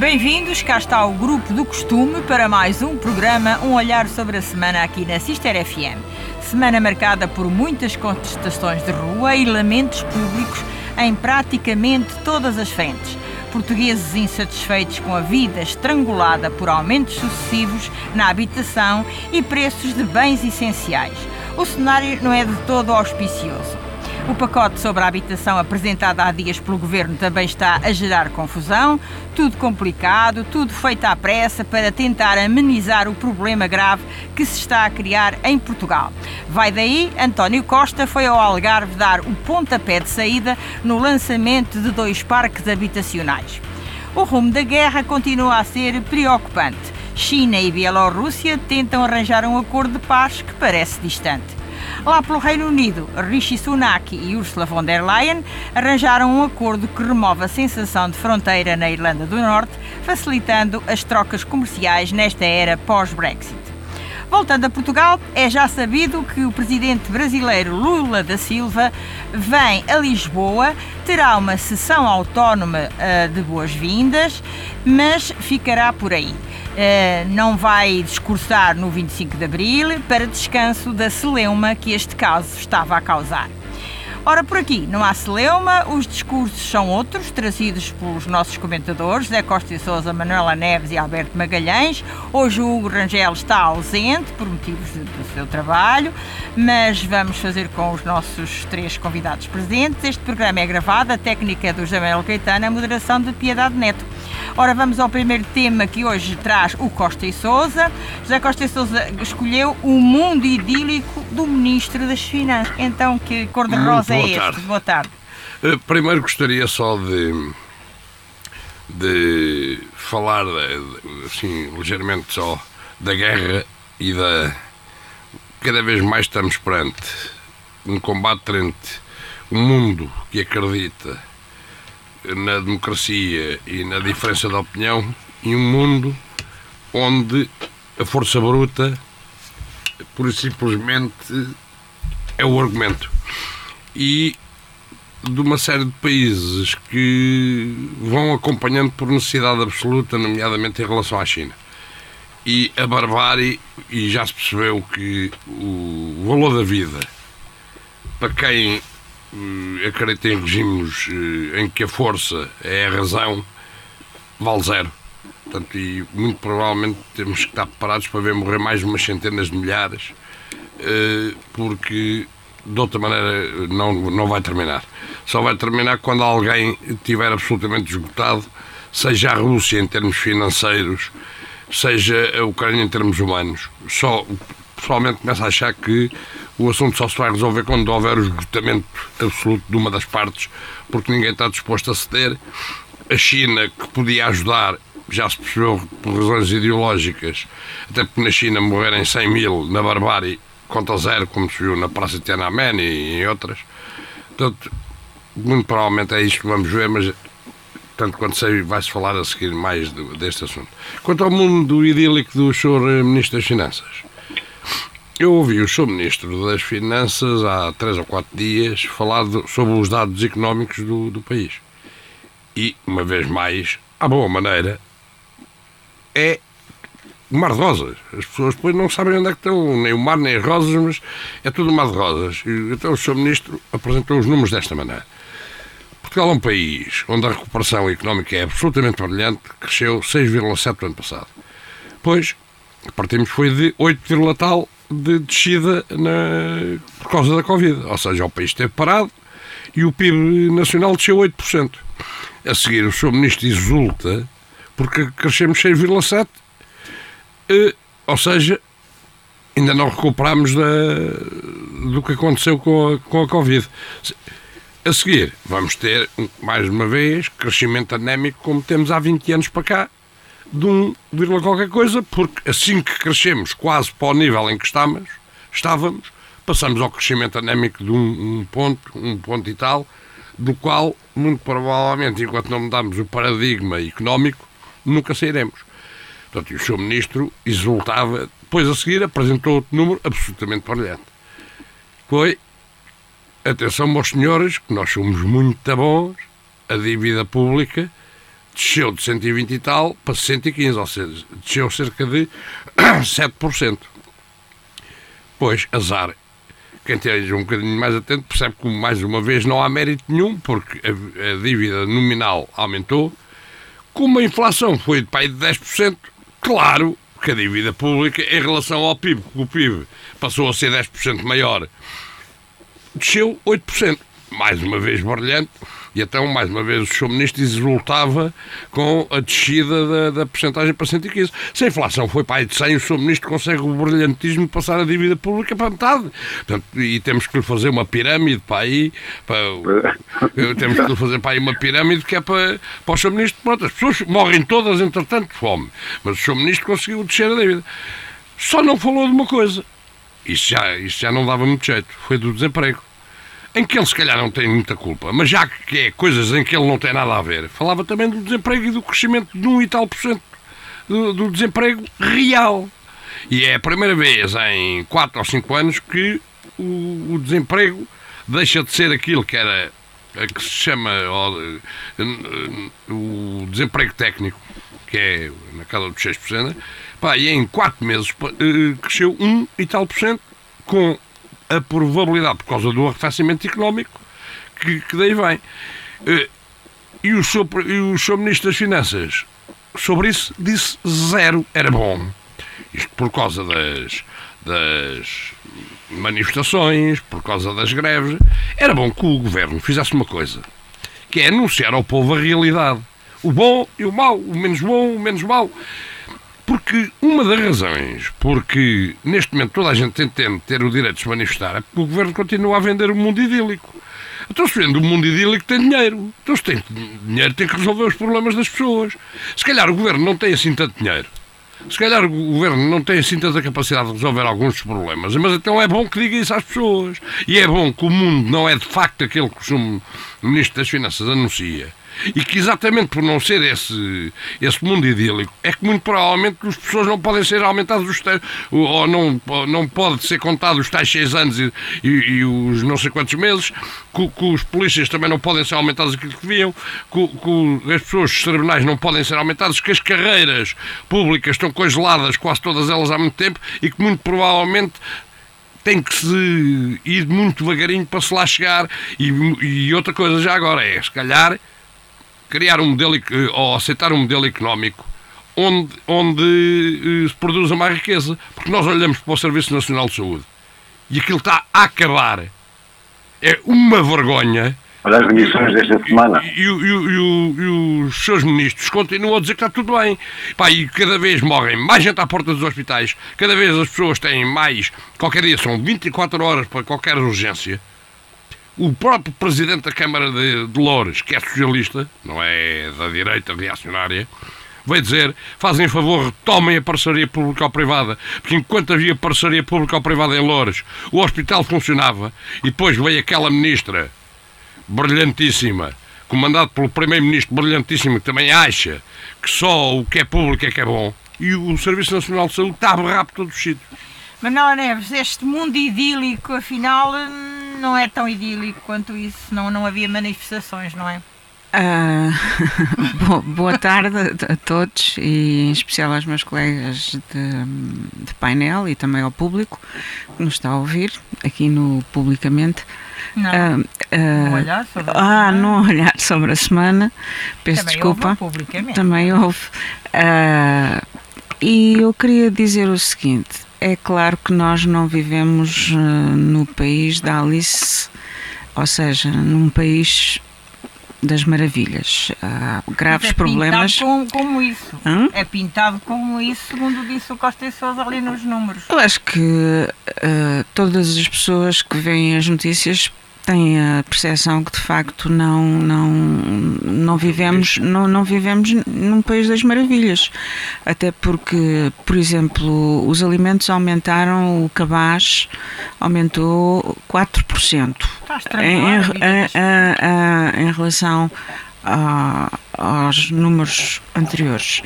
Bem-vindos, cá está o Grupo do Costume para mais um programa Um Olhar sobre a Semana aqui na Sister FM. Semana marcada por muitas contestações de rua e lamentos públicos em praticamente todas as frentes. Portugueses insatisfeitos com a vida estrangulada por aumentos sucessivos na habitação e preços de bens essenciais. O cenário não é de todo auspicioso. O pacote sobre a habitação apresentado há dias pelo Governo também está a gerar confusão, tudo complicado, tudo feito à pressa para tentar amenizar o problema grave que se está a criar em Portugal. Vai daí, António Costa foi ao Algarve dar o pontapé de saída no lançamento de dois parques habitacionais. O rumo da guerra continua a ser preocupante. China e Bielorrússia tentam arranjar um acordo de paz que parece distante. Lá pelo Reino Unido, Rishi Sunak e Ursula von der Leyen arranjaram um acordo que remove a sensação de fronteira na Irlanda do Norte, facilitando as trocas comerciais nesta era pós-Brexit. Voltando a Portugal, é já sabido que o presidente brasileiro Lula da Silva vem a Lisboa, terá uma sessão autónoma uh, de boas-vindas, mas ficará por aí. Uh, não vai discursar no 25 de Abril para descanso da celeuma que este caso estava a causar. Ora, por aqui não há celeuma, os discursos são outros, trazidos pelos nossos comentadores, Zé Costa e Souza, Manuela Neves e Alberto Magalhães. Hoje o Hugo Rangel está ausente por motivos do seu trabalho, mas vamos fazer com os nossos três convidados presentes. Este programa é gravado, a técnica é do Jamel Caetano, a moderação de Piedade Neto. Ora, vamos ao primeiro tema que hoje traz o Costa e Souza. José Costa e Souza escolheu o mundo idílico do Ministro das Finanças. Então, que cor-de-rosa é este? Boa tarde. Uh, primeiro gostaria só de, de falar, de, assim, ligeiramente só, da guerra e da... Cada vez mais estamos perante um combate entre um mundo que acredita na democracia e na diferença de opinião em um mundo onde a força bruta, por e simplesmente, é o argumento. E de uma série de países que vão acompanhando por necessidade absoluta, nomeadamente em relação à China. E a barbárie, e já se percebeu que o valor da vida, para quem uh, acredita em regimes uh, em que a força é a razão, vale zero. Portanto, e muito provavelmente temos que estar preparados para ver morrer mais de umas centenas de milhares, uh, porque de outra maneira não, não vai terminar. Só vai terminar quando alguém estiver absolutamente esgotado, seja a Rússia em termos financeiros, seja a Ucrânia em termos humanos. Só pessoalmente começo a achar que o assunto só se vai resolver quando houver o esgotamento absoluto de uma das partes, porque ninguém está disposto a ceder. A China, que podia ajudar, já se percebeu por razões ideológicas, até porque na China morrerem 100 mil na barbárie contra zero, como se viu na Praça de Tiananmen e em outras. Portanto, muito provavelmente é isto que vamos ver, mas tanto quanto sei, vai-se falar a seguir mais deste assunto. Quanto ao mundo idílico do Sr. Ministro das Finanças, eu ouvi o Sr. Ministro das Finanças há três ou quatro dias falar de, sobre os dados económicos do, do país. E, uma vez mais, à boa maneira, é mar de rosas. As pessoas depois não sabem onde é que estão, nem o mar, nem as rosas, mas é tudo mar de rosas. Então o Sr. Ministro apresentou os números desta maneira. Portugal é um país onde a recuperação económica é absolutamente brilhante, cresceu 6,7% no ano passado. Pois, partimos foi de 8, tal de descida na, por causa da Covid. Ou seja, o país esteve parado e o PIB nacional desceu 8%. A seguir, o Sr. Ministro exulta porque crescemos 6,7%, eh, ou seja, ainda não recuperamos da, do que aconteceu com a, com a Covid. A seguir, vamos ter, mais uma vez, crescimento anémico como temos há 20 anos para cá, de um vírgula qualquer coisa, porque assim que crescemos quase para o nível em que estamos, estávamos, passamos ao crescimento anémico de um, um ponto, um ponto e tal, do qual, muito provavelmente, enquanto não mudarmos o paradigma económico, nunca sairemos. Portanto, o Sr. Ministro exultava, depois a seguir apresentou outro número absolutamente brilhante. Foi, atenção, meus senhores, que nós somos muito bons, a dívida pública desceu de 120 e tal para 115, ou seja, desceu cerca de 7%. Pois, azar. Quem esteja um bocadinho mais atento percebe que, mais uma vez, não há mérito nenhum, porque a, a dívida nominal aumentou. Como a inflação foi de pai de 10%, claro que a dívida pública, em relação ao PIB, que o PIB passou a ser 10% maior, desceu 8%. Mais uma vez brilhante e então, mais uma vez, o Sr. Ministro exultava com a descida da, da porcentagem para 115. Se a inflação foi para aí de 100, o Sr. Ministro consegue o brilhantismo de passar a dívida pública para metade. Portanto, e temos que lhe fazer uma pirâmide para aí. Para, temos que lhe fazer para aí uma pirâmide que é para, para o Sr. Ministro. Pronto, as pessoas morrem todas, entretanto, de fome. Mas o Sr. Ministro conseguiu descer a dívida. Só não falou de uma coisa. Isso já, isso já não dava muito jeito. Foi do desemprego em que ele se calhar não tem muita culpa, mas já que é coisas em que ele não tem nada a ver, falava também do desemprego e do crescimento de um e tal por cento do, desemprego real. E é a primeira vez em 4 ou 5 anos que o, o, desemprego deixa de ser aquilo que era que se chama o, o desemprego técnico, que é na casa dos 6%, pá, e em 4 meses eh, cresceu 1 e tal por cento com a probabilidade, por causa do arrefecimento económico, que, que daí vem. Eh, e o, seu, e o seu Ministro das Finanças, sobre isso, disse zero. Era bom. Isto por causa das, das manifestações, por causa das greves. Era bom que o Governo fizesse uma coisa, que é anunciar ao povo a realidade. O bom e o mau, o menos bom, o menos mau. Porque uma das razões porque neste momento toda a gente entende ter o direito de se manifestar é porque o governo continua a vender o mundo idílico. Então se vende o mundo idílico tem dinheiro. Então se tem dinheiro tem que resolver os problemas das pessoas. Se calhar o governo não tem assim tanto dinheiro. Se calhar o governo não tem assim tanta capacidade de resolver alguns dos problemas, mas então é bom que diga isso às pessoas. E é bom que o mundo não é de facto aquele que o Ministro das Finanças anuncia e que exatamente por não ser esse, esse mundo idílico, é que muito provavelmente as pessoas não podem ser aumentadas os tais, ou não, não pode ser contado os tais seis anos e, e, e, os não sei quantos meses, que, que, os polícias também não podem ser aumentados aquilo que deviam, que, que as pessoas dos tribunais não podem ser aumentadas, que as carreiras públicas estão congeladas, quase todas elas há muito tempo, e que muito provavelmente tem que se ir muito devagarinho para se lá chegar. E, e outra coisa já agora é, se calhar, criar um modelo ou aceitar um modelo económico onde, onde eh, se produza mais riqueza. Porque nós olhamos para o Serviço Nacional de Saúde e aquilo está a acabar. É uma vergonha. Olha as remissões desta semana. E, e, e, e, os seus ministros continuam a dizer que está tudo bem. Pá, e cada vez morrem mais gente à porta dos hospitais, cada vez as pessoas têm mais. Qualquer dia são 24 horas para qualquer urgência o próprio presidente da Câmara de, de Loures, que é socialista, não é da direita reacionária, veio dizer, fazem favor, retomem a parceria público-privada, porque enquanto havia parceria público-privada em Loures, o hospital funcionava, e depois veio aquela ministra brilhantíssima, comandada pelo primeiro-ministro brilhantíssimo, que também acha que só o que é público é que é bom, e o Serviço Nacional de Saúde está a berrar por todos os sítios. Manuela Neves, este mundo idílico, afinal, não é tão idílico quanto isso. Não, não havia manifestações, não é? Uh, boa tarde a todos e em especial aos meus colegas de, de, painel e também ao público que nos está a ouvir aqui no Publicamente. Não, uh, uh, olhar sobre a ah, semana. não olhar sobre a semana. Peço também desculpa. Houve também houve. e eu queria dizer o seguinte: é claro que nós não vivemos uh, no país da Alice, ou seja, num país das maravilhas. Há graves é problemas. Como, como isso. Hum? É pintado como isso, segundo disse o Costa e Sousa ali nos números. Eu acho que uh, todas as pessoas que veem as notícias têm a percepção que de facto não não não vivemos não, não vivemos num país das maravilhas. Até porque por exemplo os alimentos aumentaram o cabaz aumentou 4% Está em, em, em, em relação a, aos números anteriores.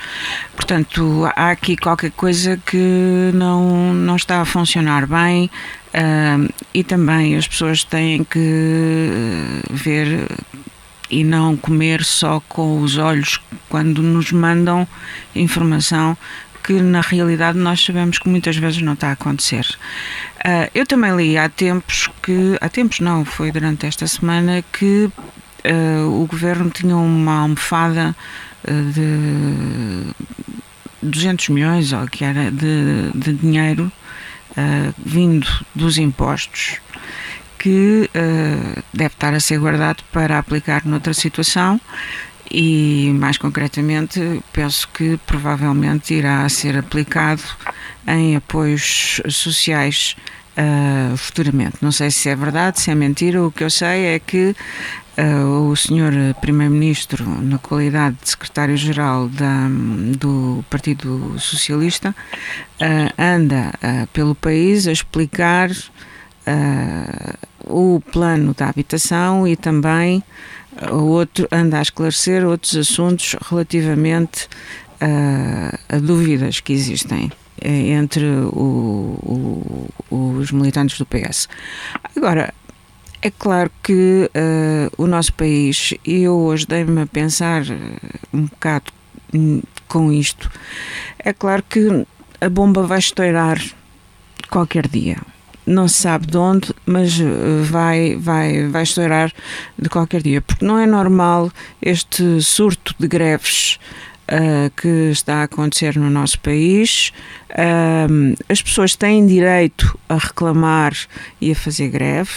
Portanto, há aqui qualquer coisa que não, não está a funcionar bem uh, e também as pessoas têm que ver e não comer só com os olhos quando nos mandam informação que na realidade nós sabemos que muitas vezes não está a acontecer. Uh, eu também li há tempos que, há tempos não, foi durante esta semana que uh, o governo tinha uma almofada uh, de 200 milhões ou que era de, de dinheiro vindo dos impostos que deve estar a ser guardado para aplicar noutra situação e, mais concretamente, penso que provavelmente irá ser aplicado em apoios sociais uh, futuramente. Não sei se é verdade, se é mentira. O que eu sei é que uh, o senhor Primeiro-Ministro, na qualidade de secretário-geral do Partido Socialista, uh, anda pelo país a explicar o plano da habitação e também outro anda a esclarecer outros assuntos relativamente uh, a dúvidas que existem eh, entre o, o, os militantes do PS. Agora, é claro que uh, o nosso país, e eu hoje dei-me a pensar um bocado com isto, é claro que a bomba vai estourar qualquer dia não se sabe de onde, mas eh, vai, vai, vai estourar de qualquer dia, porque não é normal este surto de greves uh, que está a acontecer no nosso país. Uh, as pessoas têm direito a reclamar e a fazer greve.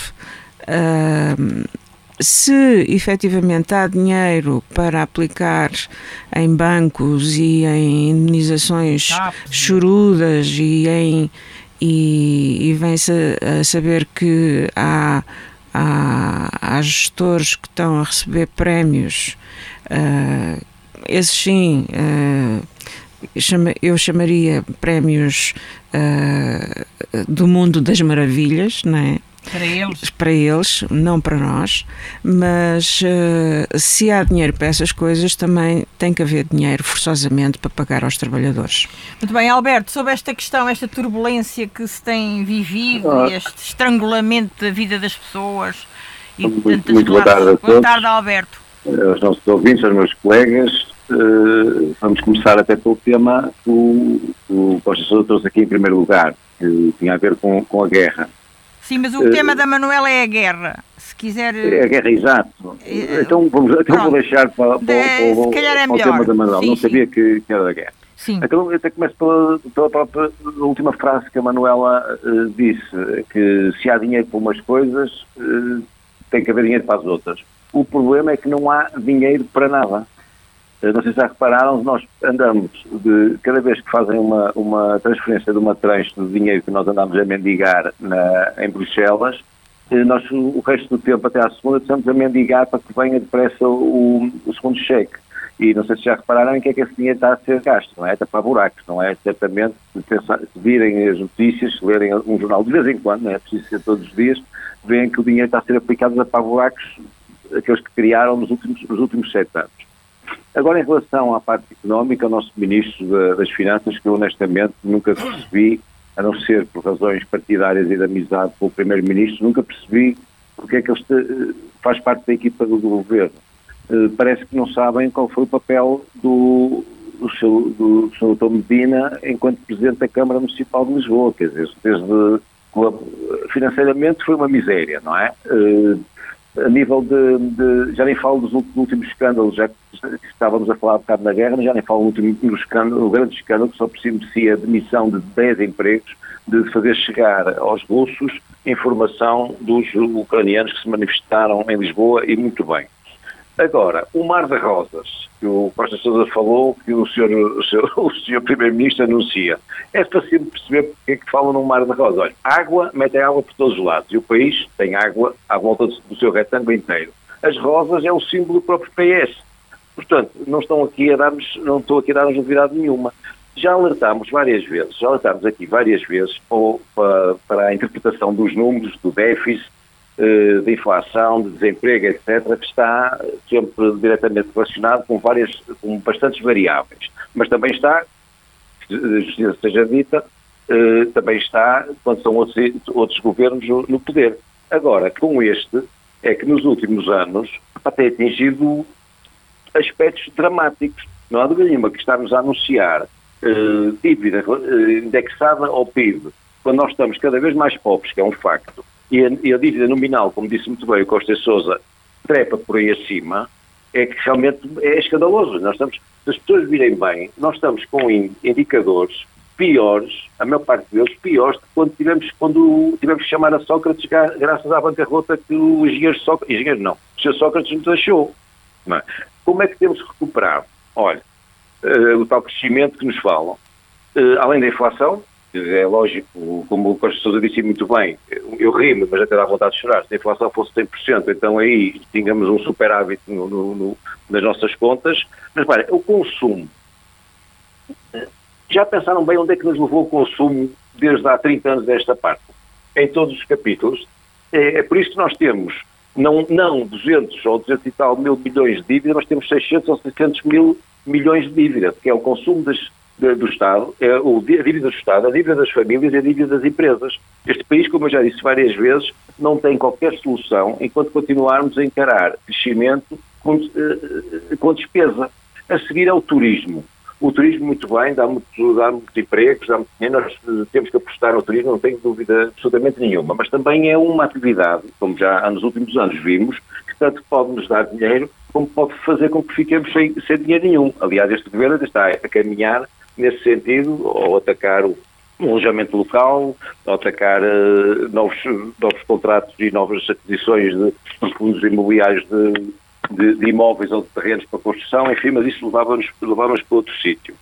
Uh, se efetivamente há dinheiro para aplicar em bancos e em indenizações chorudas e em e, e vem-se a saber que há, há, há, gestores que estão a receber prémios, uh, esses sim, uh, eu chamaria prémios uh, do mundo das maravilhas, não é? Para eles? Para eles, não para nós. Mas uh, se há dinheiro para essas coisas, também tem que haver dinheiro forçosamente para pagar aos trabalhadores. Muito bem, Alberto, sobre esta questão, esta turbulência que se tem vivido, ah. este estrangulamento da vida das pessoas. E muito, muito boa tarde a todos. Boa tarde, Alberto. Eh, aos nossos ouvintes, aos meus colegas, uh, vamos começar até pelo tema que o, o Costa Sousa trouxe aqui em primeiro lugar, que tinha a ver com, com a guerra. Sim, mas o uh, tema da Manuela é a guerra. Se quiser. É a guerra, exato. Uh, então, vamos, então vou deixar para, para, para, para, para é o tema da Manuela. Sim, Não sabia que, que, era da guerra. Sim. Então, eu até começo pela, pela própria última frase que a Manuela uh, disse: que se há dinheiro para umas coisas, tem que haver dinheiro para as outras. O problema é que não há dinheiro para nada. Eh, não sei se já repararam, nós andamos, de, cada vez que fazem uma, uma transferência de uma tranche de dinheiro que nós andamos a mendigar na, em Bruxelas, eh, nós o resto do tempo até à segunda estamos a mendigar para que venha depressa o, o segundo cheque. E não sei se já repararam em que é que esse dinheiro está a ser gasto, não é? Está para buracos, não é? Certamente, se, pensar, se virem as notícias, se lerem um jornal de vez em quando, não é preciso ser todos os dias, veem que o dinheiro está a ser aplicado para buracos, aqueles que criaram nos últimos, nos últimos sete anos. Agora, em relação à parte económica, o nosso Ministro das Finanças, que eu honestamente nunca percebi, a não ser por razões partidárias e de amizade com o Primeiro-Ministro, nunca percebi porque é que ele eh, faz parte da equipa do governo. Eh, parece que não sabem qual foi o papel do, do, seu, do. Dr. Medina enquanto Presidente da Câmara Municipal de Lisboa, quer dizer, desde financeiramente foi uma miséria, não é? Eh, a nível de, de, já nem falo dos últimos escândalos, já estávamos a falar um bocado na guerra, mas já nem falo do último escândalo, o grande escândalo que só por si a demissão de 10 empregos, de fazer chegar aos russos informação dos ucranianos que se manifestaram em Lisboa e muito bem. Agora, o Mar de Rosas, que o Costa Sousa falou, que o senhor, o senhor, o senhor Primeiro-Ministro anuncia, é fácil perceber porque é que falam no Mar de Rosas. Olha, água, metem água por todos os lados e o país tem água à volta do seu retângulo inteiro. As rosas é o símbolo do próprio PS. Portanto, não estão aqui a dar-nos, não estou aqui a dar-nos novidade nenhuma. Já alertámos várias vezes, já alertámos aqui várias vezes para, para a interpretação dos números, do déficit, de inflação, de desemprego, etc., que está sempre diretamente relacionado com várias, com bastantes variáveis. Mas também está, a justiça seja dita, eh, também está quando são outros, outros governos no poder. Agora, com este, é que nos últimos anos tem atingido aspectos dramáticos. não há dúvida nenhuma que estarmos a anunciar dívida indexada ao PIB, quando nós estamos cada vez mais pobres, que é um facto, e a, e a dívida nominal, como disse muito bem o Costa Souza, trepa por aí acima, é que realmente é escandaloso. Nós estamos, se as pessoas virem bem, nós estamos com indicadores piores, a maior parte deles piores, quando tivemos, quando tivemos que chamar a Sócrates graças à bancarrota que o engenheiro Sócrates, engenheiro não, o senhor Sócrates nos deixou. É? Como é que temos que recuperar? Olha, uh, o tal crescimento que nos falam, uh, além da inflação, é lógico, como o Costa Sousa disse muito bem, eu rimo, mas até dá vontade de chorar, se a inflação fosse 100%, então aí tínhamos um superávit no, no, no, nas nossas contas, mas para o consumo, já pensaram bem onde é que nos levou o consumo desde há 30 anos desta parte? Em todos os capítulos. É, é por isso que nós temos não, não 200 ou 200 e tal mil milhões de dívida, mas temos 600 ou 700 mil milhões de dívida, que é o consumo das, do Estado, é a dívida do Estado, a dívida das famílias e a dívida das empresas. Este país, como eu já disse várias vezes, não tem qualquer solução enquanto continuarmos a encarar crescimento com, uh, com despesa. A seguir é o turismo. O turismo, muito bem, dá muito, dá muito empregos, dá muito dinheiro, nós eh, temos que apostar no turismo, não tenho dúvida absolutamente nenhuma, mas também é uma atividade, como já nos últimos anos vimos, que tanto pode nos dar dinheiro, como pode fazer com que fiquemos sem, sem dinheiro nenhum. Aliás, este governo está a caminhar nesse sentido, ou atacar o, alojamento local, ou atacar uh, novos, novos contratos e novas aquisições de, fundos imobiliários de de, de, imóveis ou de terrenos para construção, enfim, mas isso levava-nos levava para outro sítio.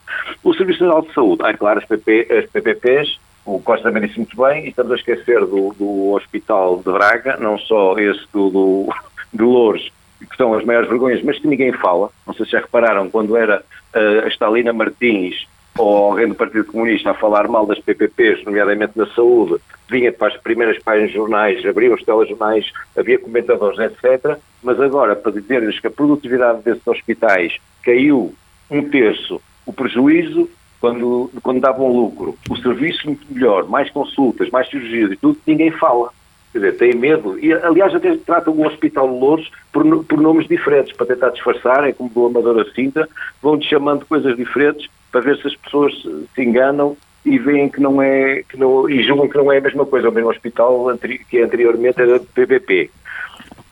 O Serviço Nacional de Saúde, ah, claro, as, PP, as PPPs, o Costa também disse muito bem, e estamos a esquecer do, do Hospital de Braga, não só esse do, do, do Lourdes, que são as maiores vergonhas, mas que ninguém fala. Não sei se já repararam, quando era uh, a Stalina Martins ou alguém do Partido Comunista a falar mal das PPPs, nomeadamente na saúde, vinha para as primeiras páginas de jornais, abria os telejornais, havia comentadores, etc. Mas agora, para dizer-lhes que a produtividade desses hospitais caiu um terço, o prejuízo, quando, quando davam lucro, o serviço muito melhor, mais consultas, mais cirurgias e tudo, ninguém fala. Quer dizer, tem medo. E, aliás, até tratam o Hospital de Louros por, por nomes diferentes, para tentar disfarçarem, como do Amadora Cinta, vão-lhe chamando coisas diferentes para ver se as pessoas se enganam e veem que não é, que não, e julgam que não é a mesma coisa, o mesmo hospital que anteriormente era PVP.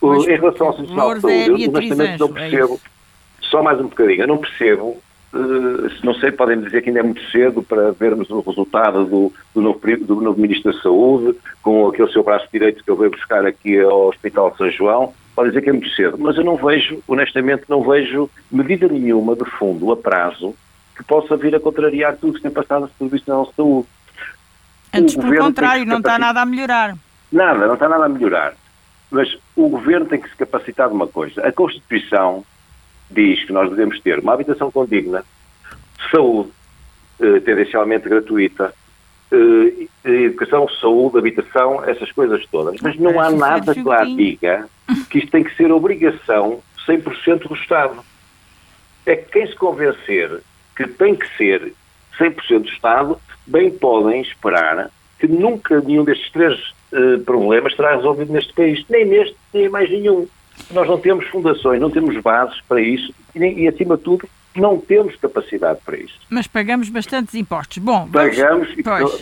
Mas, em relação ao Social de Saúde, é eu honestamente não é percebo, é só mais um bocadinho, eu não percebo, uh, não sei, podem dizer que ainda é muito cedo para vermos o resultado do, do, novo, do novo Ministro da Saúde, com aquele seu braço direito que eu veio buscar aqui ao Hospital de São João, podem dizer que é muito cedo, mas eu não vejo, honestamente, não vejo medida nenhuma de fundo, a prazo, que possa vir a contrariar tudo que tem passado no Serviço Nacional de Saúde. Antes, pelo contrário, não está nada a melhorar. Nada, não está nada a melhorar. Mas o Governo tem que se capacitar de uma coisa. A Constituição diz que nós devemos ter uma habitação condigna, saúde, eh, tendencialmente gratuita, eh, educação, saúde, habitação, essas coisas todas. Mas não há nada que lá diga que isto tem que ser obrigação 100% do Estado. É que quem se convencer que tem que ser 100% do Estado, bem podem esperar que nunca nenhum destes três uh, problemas será resolvido neste país, nem neste, nem mais nenhum. Nós não temos fundações, não temos bases para isso e, e acima de tudo, não temos capacidade para isso. Mas pagamos bastantes impostos. Bom, pagamos,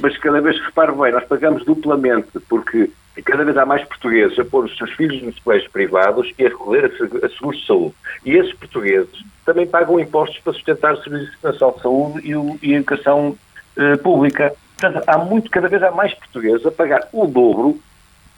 mas cada vez reparo bem, nós pagamos duplamente, porque cada vez há mais portugueses a pôr os seus filhos nos colégios privados e a recorrer a seguros de saúde. E esses portugueses também pagam impostos para sustentar o Serviço Nacional de Saúde e, a educação eh, pública. Portanto, há muito, cada vez há mais portugueses a pagar o dobro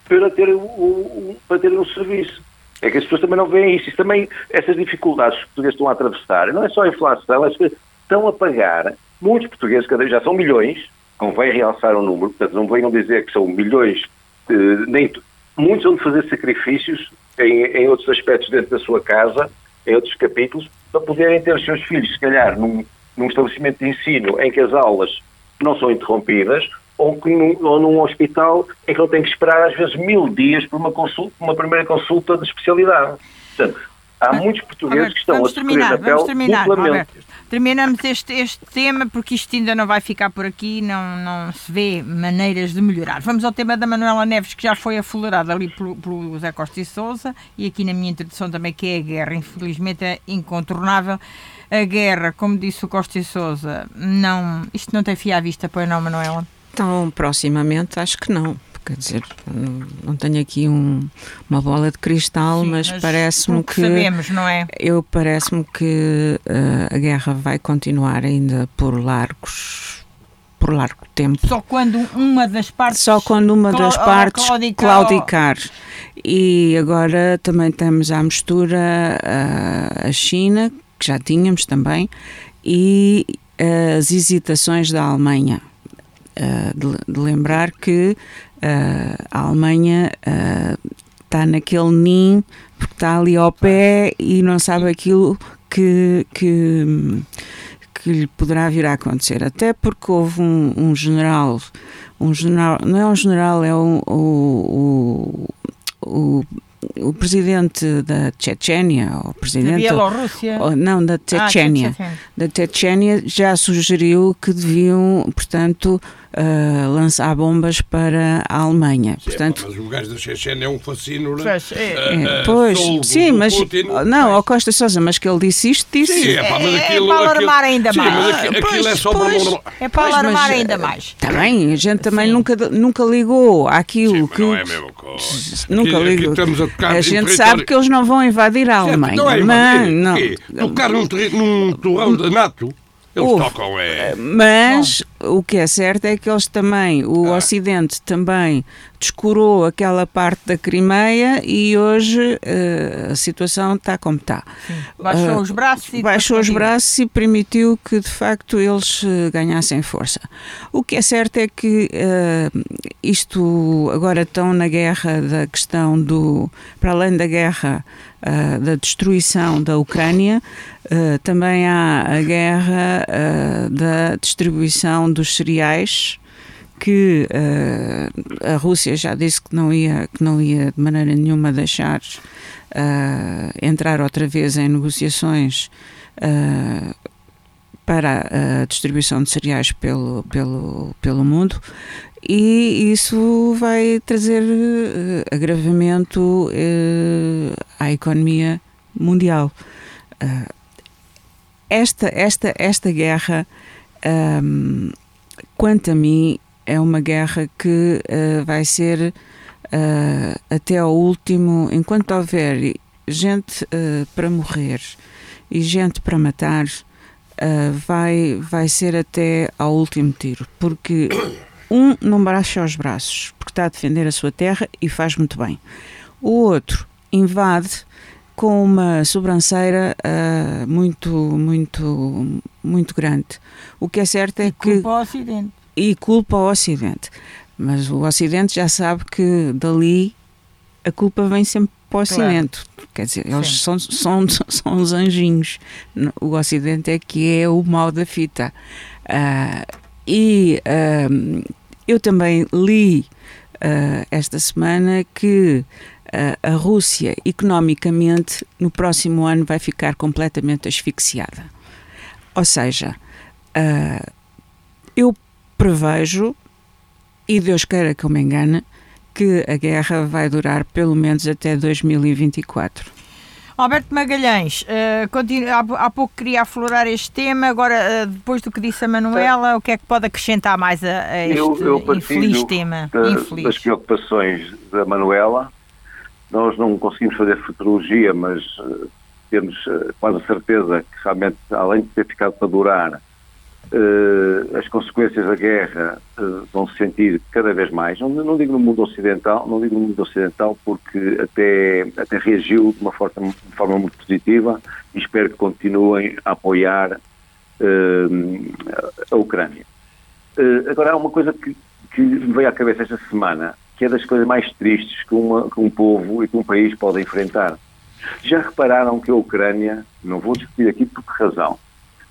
para terem o, o, para ter um serviço. É que as pessoas também não veem isso. isso também, essas dificuldades que os portugueses estão a atravessar, não é só a inflação, as pessoas estão a pagar, muitos portugueses, cada vez já são milhões, convém realçar o número, portanto não venham dizer que são milhões, eh, nem muitos vão fazer sacrifícios em, em outros aspectos dentro da sua casa, em outros capítulos, para poderem ter os seus filhos, se calhar, num, num estabelecimento de ensino em que as aulas não são interrompidas, ou, que num, ou num hospital em que ele tem que esperar às vezes mil dias por uma, consulta, uma primeira consulta de especialidade. Portanto, há muitos portugueses Alberto, que estão a sofrer terminar, na pele terminar. Terminamos este, este tema porque isto ainda não vai ficar por aqui, não, não se vê maneiras de melhorar. Vamos ao tema da Manuela Neves, que já foi aflorada ali pelo, pelo José Costa e Souza, e aqui na minha introdução também, que é a guerra. Infelizmente é incontornável. A guerra, como disse o Costa e Souza, não, isto não tem fia à vista, pois não, Manuela? Então, proximamente, acho que não quer dizer, não tenho aqui um, uma bola de cristal, Sim, mas, mas parece-me que, que, sabemos, não é? Eu parece-me que uh, a guerra vai continuar ainda por largos por largo tempo. Só quando uma das partes Só quando uma das partes claudicar. claudicar. E agora também temos à mistura uh, a China, que já tínhamos também, e as hesitações da Alemanha. Uh, de, de, lembrar que uh, a Alemanha está uh, naquele ninho porque está ali ao pé e não sabe aquilo que, que, que lhe poderá vir a acontecer. Até porque houve um, um general, um general, não é um general, é um, o, o, o presidente da Chechênia, o presidente da Bielorrússia, não da Chechênia, ah, da Chechênia já sugeriu que deviam, portanto, uh, lançar bombas para a Alemanha. Sim, Portanto, mas o gajo da Chechênia é um fascínio, é, é, Pois, sim, mas Putin, não, ao Costa Sousa, mas que ele disse isto, disse. Sim, é, pá, mas aquilo, é, para alarmar ainda sim, mais. Mas aquilo, pois, aquilo é só pois, para É para alarmar ainda mais. Também, a gente também nunca, nunca ligou àquilo sim, que. Não é mesmo coisa. Nunca aqui, ligou. Aqui a, a gente sabe que eles não vão invadir a Alemanha. Não é. Não, não. Tocar num, num torrão da NATO. Eles tocam é. Mas Bom. o que é certo é que eles também, o ah. Ocidente também descurou aquela parte da Crimeia e hoje uh, a situação está como está. Baixou uh, os braços e baixou os braços e permitiu que de facto eles uh, ganhassem força. O que é certo é que isto agora estão na guerra da questão do para além da guerra da destruição da Ucrânia, também há a guerra da distribuição dos cereais que uh, a Rússia já disse que não ia, que não ia de maneira nenhuma deixar uh, entrar outra vez em negociações uh, para a distribuição de cereais pelo, pelo, pelo mundo e isso vai trazer agravamento à economia mundial. esta, esta, esta guerra, um, quanto a mim, é uma guerra que vai ser até ao último, enquanto houver gente para morrer e gente para matar, vai, vai ser até ao último tiro, porque um não baixa os braços, porque está a defender a sua terra e faz muito bem. O outro invade com uma sobranceira muito, muito, muito grande. O que é certo é e que. o Ocidente e culpa o Ocidente. Mas o Ocidente já sabe que dali a culpa vem sempre para o Ocidente. Claro. Quer dizer, eles são, são, são os anjinhos. O Ocidente é que é o mal da fita. Uh, e uh, eu também li uh, esta semana que a Rússia, economicamente, no próximo ano vai ficar completamente asfixiada. Ou seja, eu prevejo, e Deus queira que eu me engane, que a guerra vai durar pelo menos até 2024. Alberto Magalhães, uh, há, há, pouco queria aflorar este tema, agora, uh, depois do que disse a Manuela, o que é que pode acrescentar mais a, a este eu, eu infeliz tema? Da, infeliz. Das preocupações da Manuela, nós não conseguimos fazer futurologia, mas uh, temos quase certeza que realmente, além de ter ficado para durar, as consequências da guerra uh, vão se sentir cada vez mais. Não, não, digo no mundo ocidental, não digo no mundo ocidental porque até, até reagiu de uma forma, de forma muito positiva e espero que continuem a apoiar uh, a Ucrânia. agora há uma coisa que, que me veio à cabeça esta semana, que é das coisas mais tristes que, uma, que um povo e que um país pode enfrentar. Já repararam que a Ucrânia, não vou discutir aqui por que razão,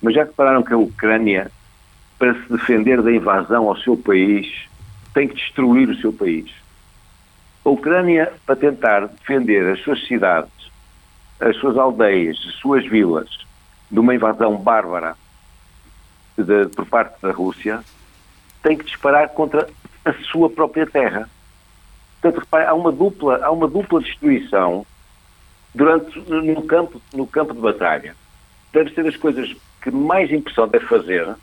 mas já repararam que a Ucrânia, para se defender da invasão ao seu país, tem que destruir o seu país? A Ucrânia, para tentar defender as suas cidades as suas aldeias, as suas vilas, de uma invasão bárbara de, por parte da Rússia, tem que disparar contra a sua própria terra. Portanto, repare, há uma dupla, há uma dupla destruição durante, no, campo, no campo de batalha. Deve ser as coisas que mais impressão deve fazer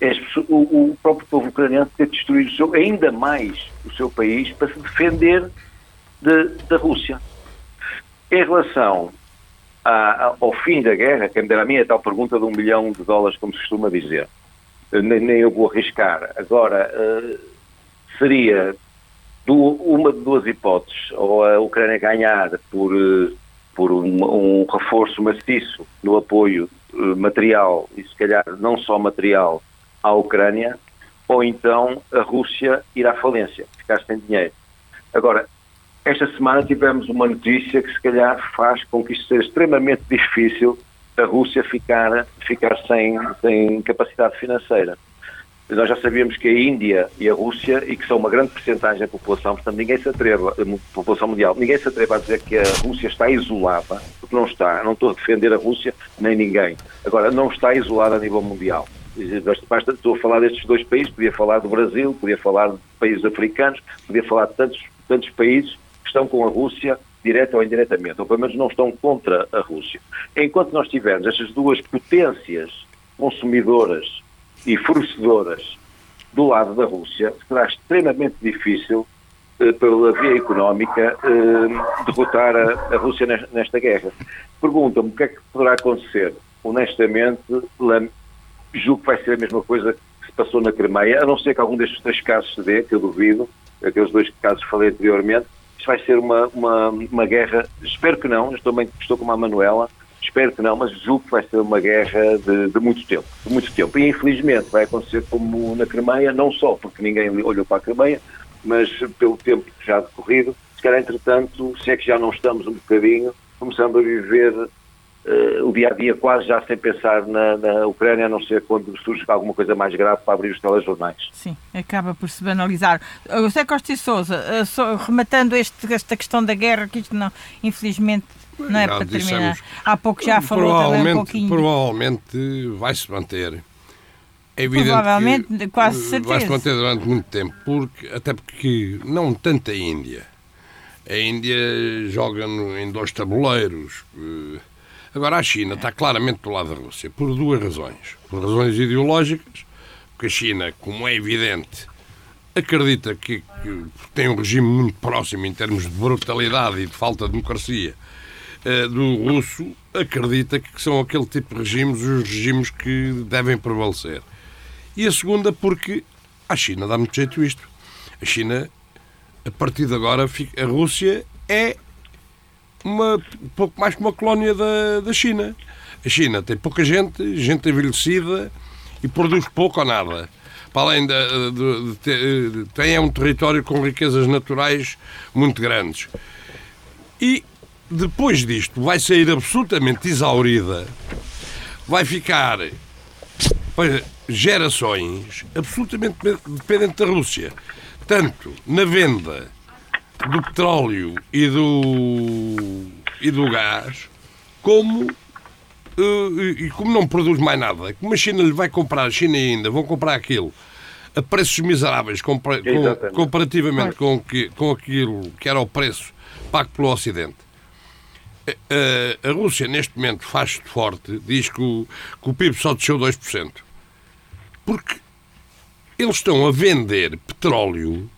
é o, o, próprio povo ucraniano ter destruído seu, ainda mais o seu país para se defender de, da Rússia. Em relação a, ao fim da guerra, que me dera a minha tal pergunta de um milhão de dólares, como se costuma dizer, nem, nem eu vou arriscar. Agora, uh, seria do, uma de duas hipóteses, ou a Ucrânia ganhar por, uh, por um, um, reforço maciço no apoio material, e se calhar não só material, à Ucrânia, ou então a Rússia ir à falência, ficar sem dinheiro. Agora, esta semana tivemos uma notícia que se calhar faz com que isto seja extremamente difícil a Rússia ficar, ficar sem, sem capacidade financeira. Nós já sabíamos que a Índia e a Rússia, e que são uma grande porcentagem da população, portanto ninguém se atreva, a população mundial, ninguém se atreva a dizer que a Rússia está isolada, porque não está. Não estou a defender a Rússia, nem ninguém. Agora, não está isolada a nível mundial. Basta, estou a falar destes dois países, podia falar do Brasil, podia falar de países africanos, podia falar de tantos, tantos países que estão com a Rússia direta ou indiretamente, ou pelo menos não estão contra a Rússia. Enquanto nós tivermos estas duas potências consumidoras e fornecedoras do lado da Rússia, será extremamente difícil, eh, pela via económica, eh, derrotar a, a, Rússia nesta guerra. Pergunta-me o que é que poderá acontecer. Honestamente, julgo que vai ser a mesma coisa que se passou na Crimeia, a não ser que algum destes três casos se dê, que eu duvido, aqueles dois casos que falei anteriormente, isto vai ser uma, uma, uma guerra, espero que não, estou, bem, estou com a Manuela, espero que não, mas julgo que vai ser uma guerra de, de, muito tempo, de muito tempo. E infelizmente vai acontecer como na Crimeia, não só porque ninguém olhou para a Crimeia, mas pelo tempo já decorrido, se calhar entretanto, se é que já não estamos um bocadinho, começando a viver o dia a dia quase já sem pensar na, na, Ucrânia, a não ser quando surge alguma coisa mais grave para abrir os telejornais. Sim, acaba por se banalizar. José Costa e Souza, uh, rematando este, esta questão da guerra, que isto não, infelizmente não é já para dissemos, terminar. Há pouco já falou também um pouquinho. Provavelmente vai-se manter. É evidente Provavelmente, que quase certeza. Vai-se manter durante muito tempo, porque, até porque não tanto a Índia. A Índia joga no, em dois tabuleiros. Agora, a China está claramente do lado da Rússia por duas razões. Por razões ideológicas, porque a China, como é evidente, acredita que, que tem um regime muito próximo em termos de brutalidade e de falta de democracia uh, do russo, acredita que são aquele tipo de regimes os regimes que devem prevalecer. E a segunda, porque a China dá muito jeito isto. A China, a partir de agora, a Rússia é uma, pouco mais que uma colónia da, da China. A China tem pouca gente, gente envelhecida e produz pouco ou nada. Para além de, de, de, de tem um território com riquezas naturais muito grandes. E depois disto vai sair absolutamente exaurida, vai ficar gerações absolutamente dependente da Rússia, tanto na venda do petróleo e do, e do gás, como uh, e como não produz mais nada, como a China lhe vai comprar, a China ainda? Vão comprar aquilo a preços miseráveis compara com, comparativamente com, que, com aquilo que era o preço pago pelo Ocidente. A, eh, eh, a Rússia, neste momento, faz-se forte, diz que o, que o PIB só desceu 2%, porque eles estão a vender petróleo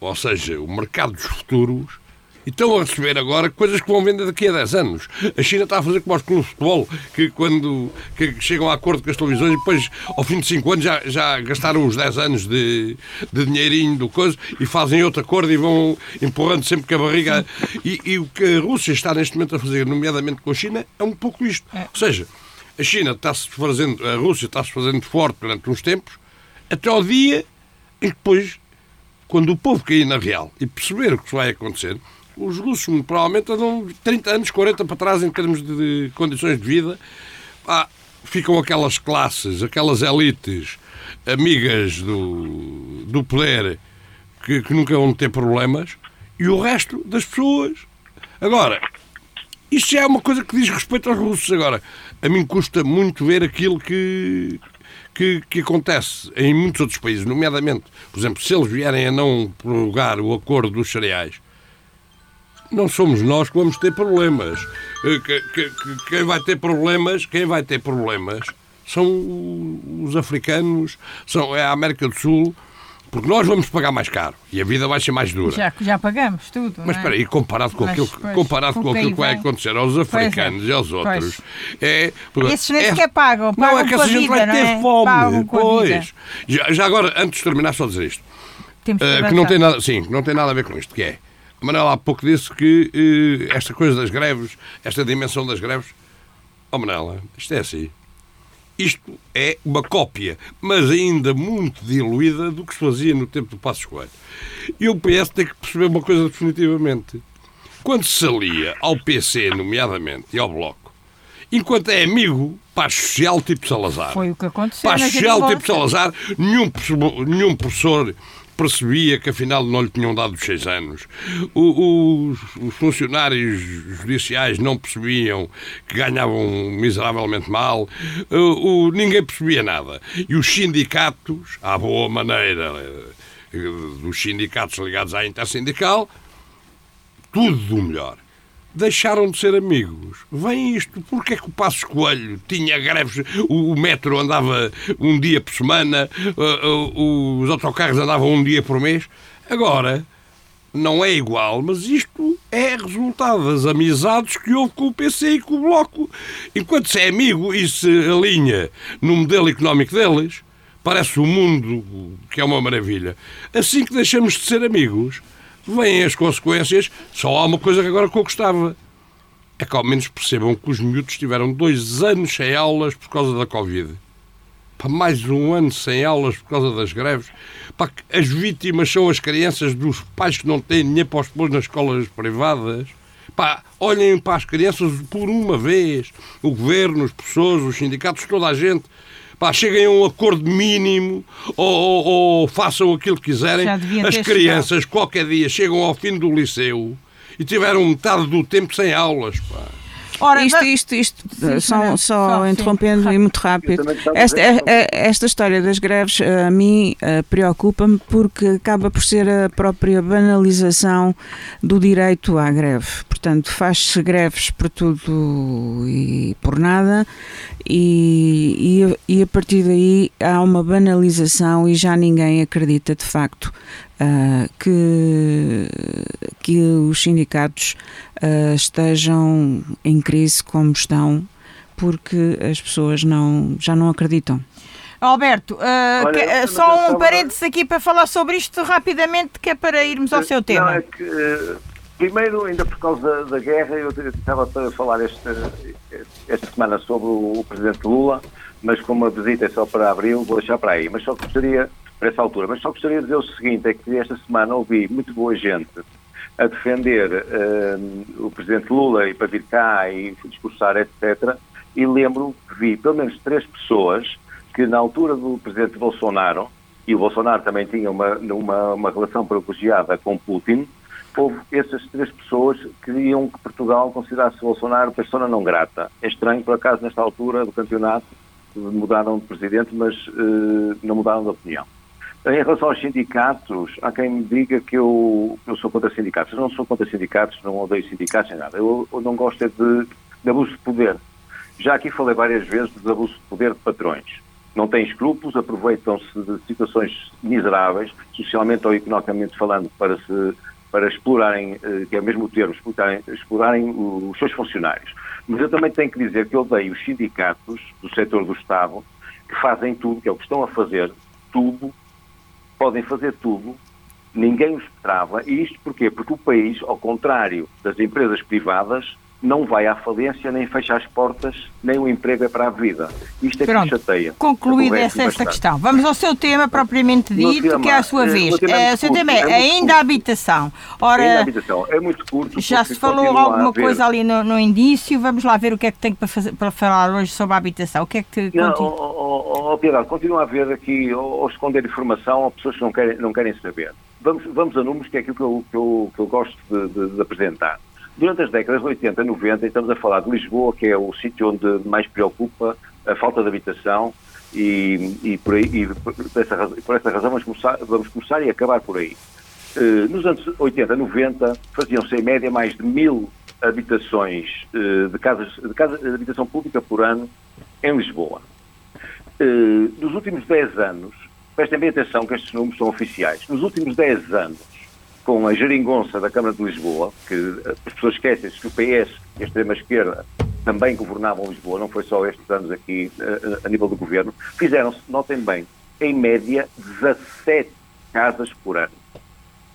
ou seja, o mercado dos futuros, e estão a receber agora coisas que vão vender daqui a 10 anos. A China está a fazer como aos clubes de futebol, que quando que chegam a acordo com as televisões e depois, ao fim de 5 anos, já, já gastaram os 10 anos de, de dinheirinho do coisa e fazem outro acordo e vão empurrando sempre com a barriga. E, e o que a Rússia está neste momento a fazer, nomeadamente com a China, é um pouco isto. É. Ou seja, a China está-se fazendo, a Rússia está-se fazendo forte durante uns tempos, até ao dia em que depois quando o povo cair na real e perceber o que vai acontecer, os russos provavelmente andam 30 anos, 40 para trás em termos de condições de vida. Ah, ficam aquelas classes, aquelas elites amigas do, do poder que, que nunca vão ter problemas e o resto das pessoas. Agora, Isto já é uma coisa que diz respeito aos russos. Agora, a mim custa muito ver aquilo que, que, que, acontece em muitos outros países, nomeadamente, por exemplo, se eles vierem a não prorrogar o acordo dos cereais, não somos nós que vamos ter problemas. Eh, que, que, quem vai ter problemas, quem vai ter problemas são os africanos, são, é a América do Sul, porque nós vamos pagar mais caro e a vida vai ser mais dura. Já, já pagamos tudo. Mas é? espera aí, comparado com Mas, aquilo, pois, comparado com com aquilo que vai acontecer aos africanos e aos outros, é. Esses nem é- sequer pagam, pagam Não, é que essa gente vida, vai ter é? fome. Pagam. Pois. Já, já agora, antes de terminar, só dizer isto. Temos que avançar. não tem nada, sim, que não tem nada a ver com isto, que é. A Manela há pouco disse que eh, esta coisa das greves, esta dimensão das greves, oh Manela, isto é assim. Isto é uma cópia, mas ainda muito diluída do que se fazia no tempo do Passos Coelho. E o PS tem que perceber uma coisa definitivamente. Quando se alia ao PC, nomeadamente, e ao Bloco, enquanto é amigo, paz social tipo Salazar. Foi o que aconteceu. Paz social tipo Salazar, nenhum, nenhum professor percebia que afinal não lhe tinham dado seis anos. O- os, os funcionários judiciais não percebiam que ganhavam miseravelmente mal. O- o- ninguém percebia nada. E os sindicatos, à boa maneira eh, dos sindicatos ligados à intersindical, tudo do melhor. Deixaram de ser amigos. Vem isto. Porque é que o Passos Coelho tinha greves? O, o metro andava um dia por semana, uh, uh, os autocarros andavam um dia por mês. Agora, não é igual, mas isto é resultado das amizades que houve com o PC e com o Bloco. Enquanto se é amigo e se alinha no modelo económico deles, parece o mundo que é uma maravilha. Assim que deixamos de ser amigos, vêm as consequências. Só há uma coisa que agora que eu gostava. É que ao menos percebam que os miúdos tiveram dois anos sem aulas por causa da Covid. Para mais um ano sem aulas por causa das greves. Para que as vítimas são as crianças dos pais que não têm dinheiro para os pôr nas escolas privadas. Pá, olhem para as crianças por uma vez. O governo, os professores, os sindicatos, toda a gente. Pá, cheguem a um acordo mínimo ou, ou- ou façam aquilo que quiserem. As crianças, qualquer dia, chegam ao fim do liceu e tiveram metade do tempo sem aulas. Pá. Ora, Isto, isto, isto, Sim, só, senhora. só Só, sim. interrompendo e muito rápido. Esta, eh, eh, esta história das greves, eh, a mim, eh, preocupa-me porque acaba por ser a própria banalização do direito à greve. Portanto, faz-se greves por tudo e por nada, e, e, e a partir daí há uma banalização e já ninguém acredita de facto ah, que, que os sindicatos ah, estejam em crise como estão, porque as pessoas não, já não acreditam. Alberto, ah, Olha, que- só um parênteses aqui para falar sobre isto rapidamente, que é para irmos ao seu Não, tema. é que, eh, primeiro, ainda por causa da guerra, eu estava para falar esta, esta semana sobre o, o Presidente Lula, mas como a visita é só para abril, vou deixar para aí. Mas só gostaria, para essa altura, mas só gostaria de dizer o seguinte, é que esta semana ouvi muito boa gente a defender eh, o Presidente Lula e para vir cá e discursar, etc. E lembro que vi pelo menos três pessoas que na altura do Presidente Bolsonaro, e o Bolsonaro também tinha uma, uma, uma relação privilegiada com Putin, houve essas três pessoas que queriam que Portugal considerasse Bolsonaro persona não grata. É estranho, por acaso, nesta altura do campeonato, mudaram de presidente, mas eh, não mudaram de opinião. Em relação aos sindicatos, há quem me diga que eu, eu sou contra sindicatos. Eu não sou contra sindicatos, não odeio sindicatos nem nada. Eu, eu não gosto é de, de abuso de poder. Já aqui falei várias vezes de abuso de poder de patrões. Não têm escrúpulos, aproveitam-se de situações miseráveis, socialmente ou economicamente falando, para, se, para explorarem, eh, que é mesmo o termo, explorarem, explorarem os seus funcionários. Mas eu também tenho que dizer que eu odeio os sindicatos do setor do Estado que fazem tudo, que é o que estão a fazer, tudo, podem fazer tudo, ninguém os trava. E isto porquê? Porque o país, ao contrário das empresas privadas, não vai à falência, nem fecha as portas, nem o emprego é para a vida. Isto é que Pronto, chateia. concluída essa, esta questão. Vamos ao seu tema propriamente dito, tema, que é a sua eh, vez. é Eh, o seu curto, tema é é ainda a habitação. Ainda a Ora, habitação é muito curto. já se falou a alguma coisa ali no, no início, vamos lá ver o que é que tem para, fazer, para falar hoje sobre a habitação. O que é que Não, continua? oh, oh, Piedade, continua a haver aqui, ou, esconder informação, ou pessoas que não querem, não querem saber. Vamos, vamos a números, que é aquilo que eu, que eu, que eu gosto de, de- de apresentar. Durante as décadas de 80 e 90, estamos a falar de Lisboa, que é o sítio onde mais preocupa a falta de habitação e, e, por, aí, e por, essa, por, essa, razão vamos começar, vamos começar e acabar por aí. Uh, nos anos 80, 90, faziam-se em média mais de mil habitações uh, de, casas, de, de habitação pública por ano em Lisboa. Uh, nos últimos 10 anos, prestem bem atenção que estes números são oficiais, nos últimos 10 anos, com a geringonça da Câmara de Lisboa, que as pessoas esquecem-se que o PS a extrema-esquerda também governavam Lisboa, não foi só estes anos aqui a, a nível do governo, fizeram-se, notem bem, em média 17 casas por ano.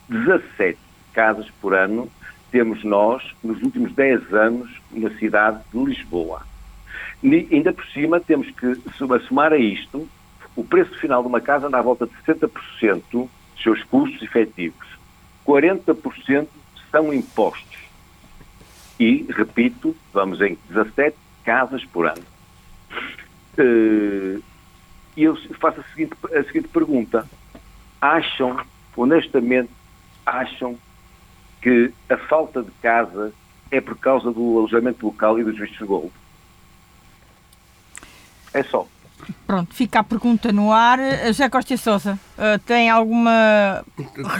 17 casas por ano temos nós nos últimos 10 anos na cidade de Lisboa. E ainda por cima temos que somar a isto, o preço final de uma casa anda à volta de 60% dos seus custos efetivos. 40% são impostos e, repito, vamos em 17 casas por ano. Eh, e eu faço a seguinte, a seguinte pergunta. Acham, honestamente, acham que a falta de casa é por causa do alojamento local e dos vistos de gold? É só. Pronto, fica a pergunta no ar. José Costa Sousa, uh, tem alguma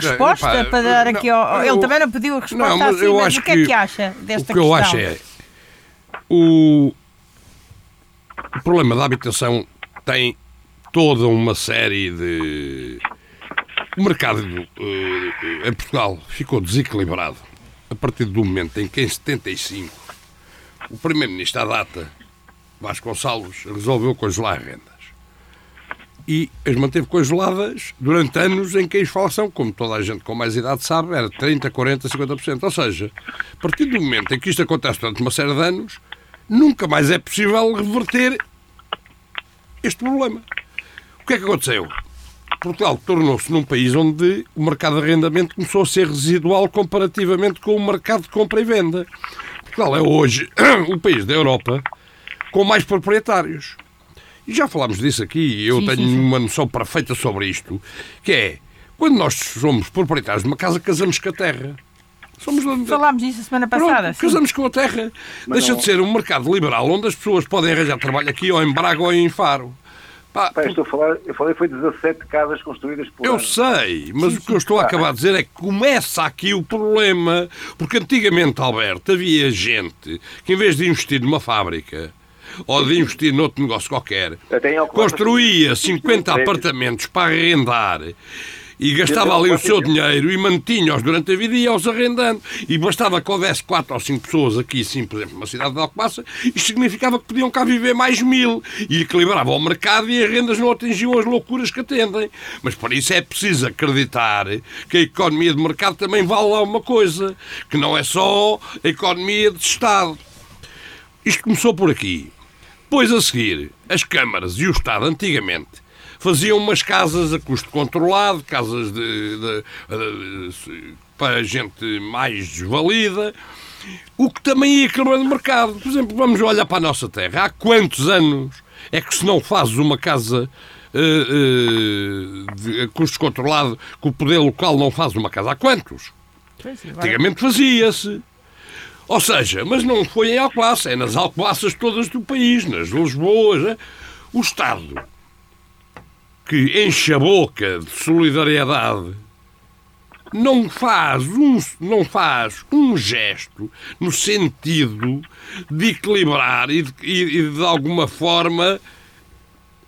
resposta Epá, para dar aqui ao... Ele também não pediu a resposta não, mas assim, eu mas acho o que, é que acha desta questão? O que eu acho é... O, o problema da habitação tem toda uma série de... O mercado uh, em Portugal ficou desequilibrado a partir do momento em que em 75 o Primeiro-Ministro à data Vasconcelos resolveu congelar rendas. E as manteve congeladas durante anos em que a inflação, como toda a gente com mais idade sabe, era 30%, 40%, 50%. Ou seja, a partir do momento em que isto acontece durante uma série de anos, nunca mais é possível reverter este problema. O que é que aconteceu? Portugal tornou-se num país onde o mercado de arrendamento começou a ser residual comparativamente com o mercado de compra e venda. Portugal é hoje o país da Europa com mais proprietários. E já falámos disso aqui, e eu sim, tenho sim, sim. uma noção perfeita sobre isto, que é, quando nós somos proprietários de uma casa, casamos com a terra. Somos... Falámos disso a semana passada. Pronto, casamos com a terra. Mas Deixa não... de ser um mercado liberal onde as pessoas podem arranjar trabalho aqui ou em Braga ou em Faro. Pá, Pá, estou a falar, eu falei foi 17 casas construídas por Eu ano. sei, mas sim, o que eu estou a acabar de dizer é que começa aqui o problema. Porque antigamente, Alberto, havia gente que em vez de investir numa fábrica ou de investir noutro negócio qualquer, construía 50 apartamentos para arrendar e gastava ali o seu dinheiro e mantinha-os durante a vida e ia-os arrendando. E bastava que houvesse quatro ou cinco pessoas aqui, sim, por exemplo, numa cidade de Alcobaça, isto significava que podiam cá viver mais mil. E equilibrava o mercado e as rendas não atingiam as loucuras que atendem. Mas por isso é preciso acreditar que a economia de mercado também vale lá uma coisa, que não é só a economia de Estado. Isto começou por aqui. Depois a seguir, as câmaras e o Estado, antigamente, faziam umas casas a custo controlado, casas de, de, de, para gente mais desvalida, o que também ia quebrando o mercado. Por exemplo, vamos olhar para a nossa terra. Há quantos anos é que se não fazes uma casa uh, uh, de, a custo controlado, que o poder local não faz uma casa? Há quantos? Antigamente fazia-se. Ou seja, mas não foi em Alcobaça, é nas Alcobaças todas do país, nas Lisboas. Né? O Estado que enche a boca de solidariedade não faz um, não faz um gesto no sentido de equilibrar e de, e de alguma forma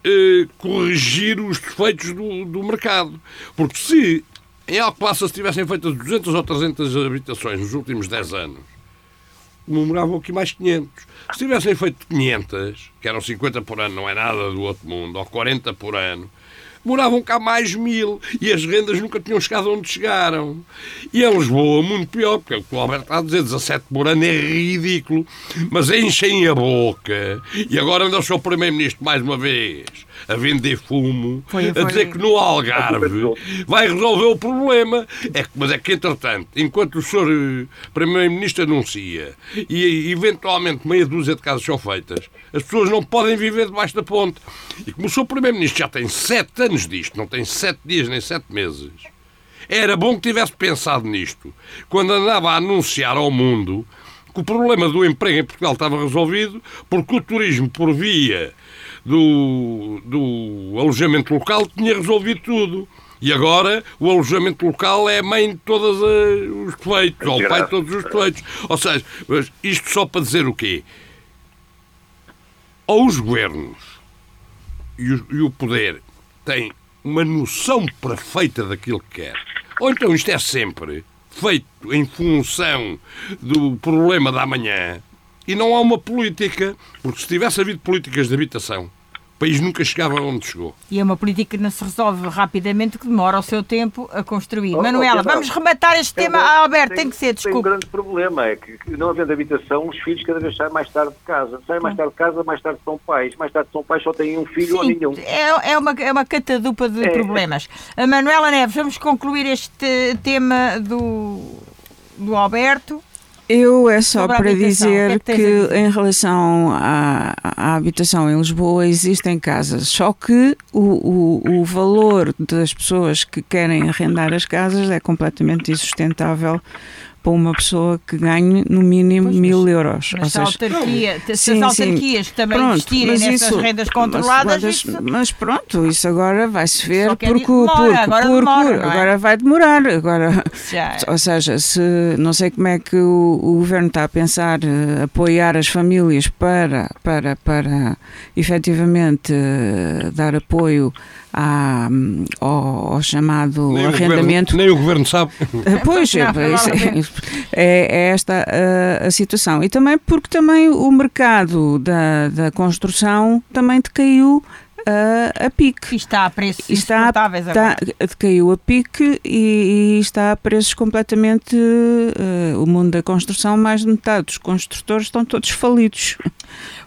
eh, corrigir os defeitos do, do mercado. Porque se em Alcobaça se tivessem feito 200 ou 300 habitações nos últimos 10 anos, demoravam aqui mais 500. Se tivessem feito 500, que eram 50 por ano, não é nada do outro mundo, ou 40 por ano, moravam cá mais mil e as rendas nunca tinham chegado onde chegaram. E em Lisboa, muito pior, porque o que o Alberto está a dizer, 17 por ano é ridículo, mas enchem a boca. E agora anda o seu Primeiro-Ministro mais uma vez a vender fumo, foi, foi. a dizer que no Algarve vai resolver o problema. É, mas é que, entretanto, enquanto o senhor eh, Primeiro-Ministro anuncia e eventualmente meia dúzia de casas são feitas, as pessoas não podem viver debaixo da ponte. E como o senhor Primeiro-Ministro já tem sete anos disto, não tem sete dias nem sete meses, era bom que tivesse pensado nisto quando andava a anunciar ao mundo que o problema do emprego em Portugal estava resolvido porque o turismo por via do, do alojamento local tinha resolvido tudo. E agora o alojamento local é a mãe de todos os defeitos, ou pai de todos os defeitos. Ou seja, isto só para dizer o quê? Ou os governos e o, e o poder têm uma noção perfeita daquilo que quer, ou então isto é sempre feito em função do problema da manhã e não há uma política, porque se tivesse havido políticas de habitação, o país nunca chegava onde chegou. E é uma política que não se resolve rapidamente, que demora o seu tempo a construir. Oh, Manuela, okay, vamos rematar este tema. Ah, Alberto, tem, tem, que ser, desculpe. Tem um grande problema, é que não havendo habitação, os filhos cada vez saem mais tarde de casa. Saem mais tarde de casa, mais tarde são pais. Mais tarde são pais, só têm um filho Sim, ou nenhum. É, é, uma, é uma catadupa de é. problemas. A Manuela Neves, vamos concluir este tema do, do Alberto. Eu é só para dizer que, é que, em relação à, à, habitação em Lisboa existem casas, só que o, o, o, valor das pessoas que querem arrendar as casas é completamente insustentável para uma pessoa que ganhe no mínimo pois, mil euros. Mas se, autarquia, se sim, as autarquias sim. também pronto, investirem nessas isso, rendas controladas. Mas, isso... mas, pronto, isso agora vai-se ver porque, porque, demora, agora, porque, demora, é? agora vai demorar. Agora, é. Ou seja, se não sei como é que o, o governo está a pensar uh, apoiar as famílias para, para, para efetivamente uh, dar apoio à, ao, ao, chamado nem arrendamento. O governo, nem o governo sabe. Pois, é, é, é esta a, a, situação. E também porque também o mercado da, da construção também decaiu a, a pique. E está a preços está, agora. Está, decaiu a pique e, e, está a preços completamente... Uh, o mundo da construção, mais de metade dos construtores estão todos falidos.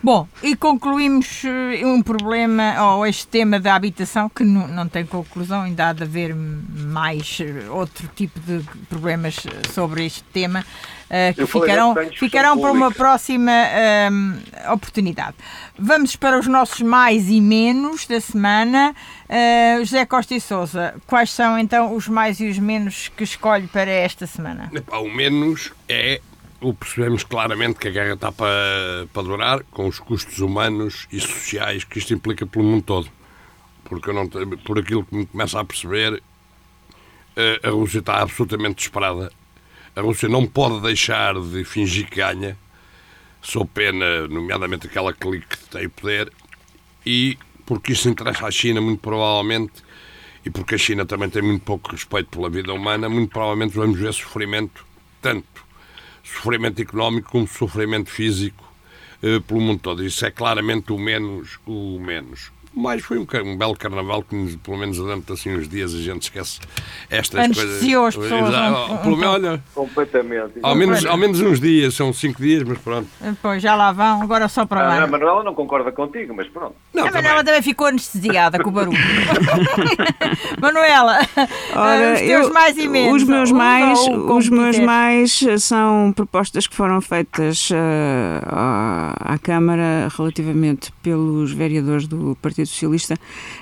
Bom, e concluímos eh, um problema, ou este tema da habitação, que não, não tem conclusão, ainda há de haver mais eh, outro tipo de problemas sobre este tema, uh, que ficarão, ficarão para uma próxima uh, oportunidade. Vamos para os nossos mais e menos da semana. Uh, José Costa e Souza, quais são então os mais e os menos que escolhe para esta semana? O menos é o percebemos claramente que a guerra está para, para durar, com os custos humanos e sociais que isto implica pelo mundo todo. Porque eu não, por aquilo que me começa a perceber, eh, a Rússia está absolutamente desesperada. A Rússia não pode deixar de fingir que ganha, sou pena, nomeadamente aquela clique que tem poder, e porque isso interessa à China, muito provavelmente, e porque a China também tem muito pouco respeito pela vida humana, muito provavelmente vamos ver sofrimento, tanto sofrimento económico como sofrimento físico eh, pelo mundo todo. Isso é claramente o menos. O menos. Mas foi um, um, belo carnaval que, pelo menos, durante assim uns dias, a gente esquece estas Anestesiou coisas. as pessoas. Um, pelo menos, olha, completamente. Ao menos, ao menos uns dias, são cinco dias, mas pronto. Pois, já lá vão, agora só para lá. A Manuela não concorda contigo, mas pronto. Não, a Manuela também ficou anestesiada com o barulho. Manuela, Ora, os teus eu, mais e menos. Os meus mais, os meus mais são propostas que foram feitas uh, à Câmara relativamente pelos vereadores do Partido Socialista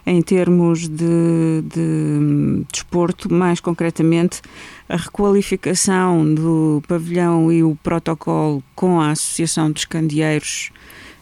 em termos de, de desporto, mais concretamente a requalificação do pavilhão e o protocolo com a Associação dos Candeeiros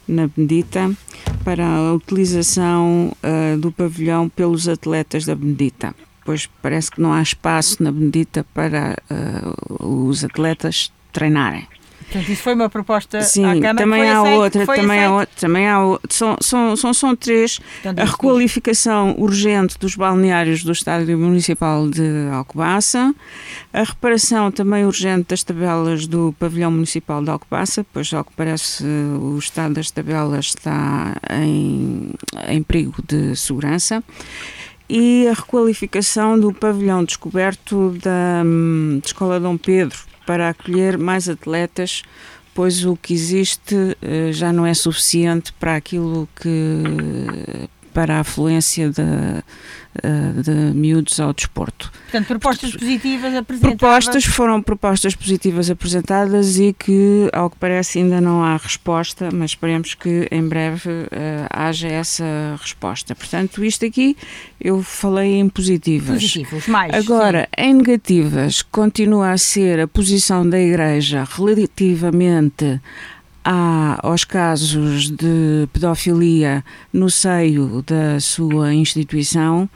na Benedita para a utilização uh, do pavilhão pelos atletas da Benedita. Pois parece que não há espaço na Benedita para uh, os atletas treinarem. Portanto, isso foi uma proposta Sim, à Câmara. também há aceito, outra, também há outra, também há outra, são, são, são, são três. Então, a requalificação urgente dos balneários do Estádio Municipal de Alcobaça, a reparação também urgente das tabelas do Pavilhão Municipal de Alcobaça, pois ao que parece o estado das tabelas está em, em perigo de segurança. E a requalificação do pavilhão descoberto da, hum, da Escola Dom Pedro, para acolher mais atletas, pois o que existe eh, já não é suficiente para aquilo que para a afluência de, uh, de miúdos ao desporto. Portanto, propostas positivas apresentadas. Propostas foram propostas positivas apresentadas e que, ao que parece, ainda não há resposta, mas esperemos que em breve uh, haja essa resposta. Portanto, isto aqui eu falei em positivas. Positivos, mais. Agora, sim. em negativas, continua a ser a posição da Igreja relativamente há aos casos de pedofilia no seio da sua instituição,